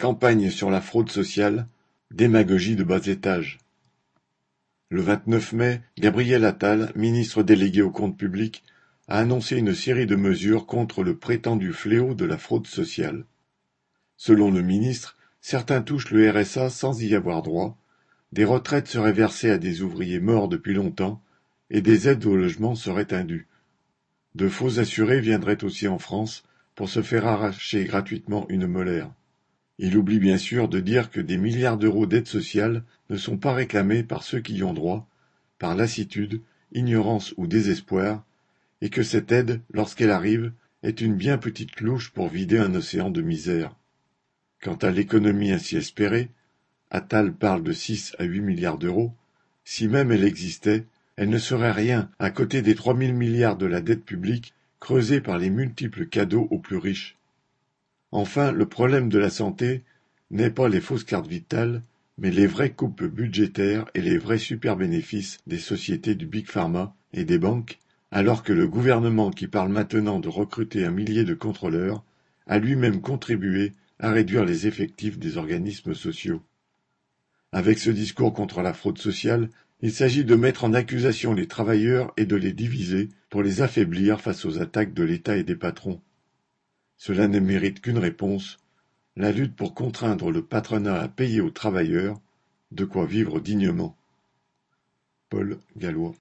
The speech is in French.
Campagne sur la fraude sociale, démagogie de bas étage. Le vingt-neuf mai, Gabriel Attal, ministre délégué aux comptes publics, a annoncé une série de mesures contre le prétendu fléau de la fraude sociale. Selon le ministre, certains touchent le RSA sans y avoir droit, des retraites seraient versées à des ouvriers morts depuis longtemps et des aides au logement seraient indues. De faux assurés viendraient aussi en France pour se faire arracher gratuitement une molaire. Il oublie bien sûr de dire que des milliards d'euros d'aide sociale ne sont pas réclamés par ceux qui y ont droit, par lassitude, ignorance ou désespoir, et que cette aide, lorsqu'elle arrive, est une bien petite louche pour vider un océan de misère. Quant à l'économie ainsi espérée, Attal parle de six à huit milliards d'euros, si même elle existait, elle ne serait rien à côté des trois mille milliards de la dette publique creusée par les multiples cadeaux aux plus riches. Enfin, le problème de la santé n'est pas les fausses cartes vitales, mais les vraies coupes budgétaires et les vrais super-bénéfices des sociétés du Big Pharma et des banques, alors que le gouvernement qui parle maintenant de recruter un millier de contrôleurs a lui-même contribué à réduire les effectifs des organismes sociaux. Avec ce discours contre la fraude sociale, il s'agit de mettre en accusation les travailleurs et de les diviser pour les affaiblir face aux attaques de l'État et des patrons. Cela ne mérite qu'une réponse, la lutte pour contraindre le patronat à payer aux travailleurs de quoi vivre dignement. Paul Gallois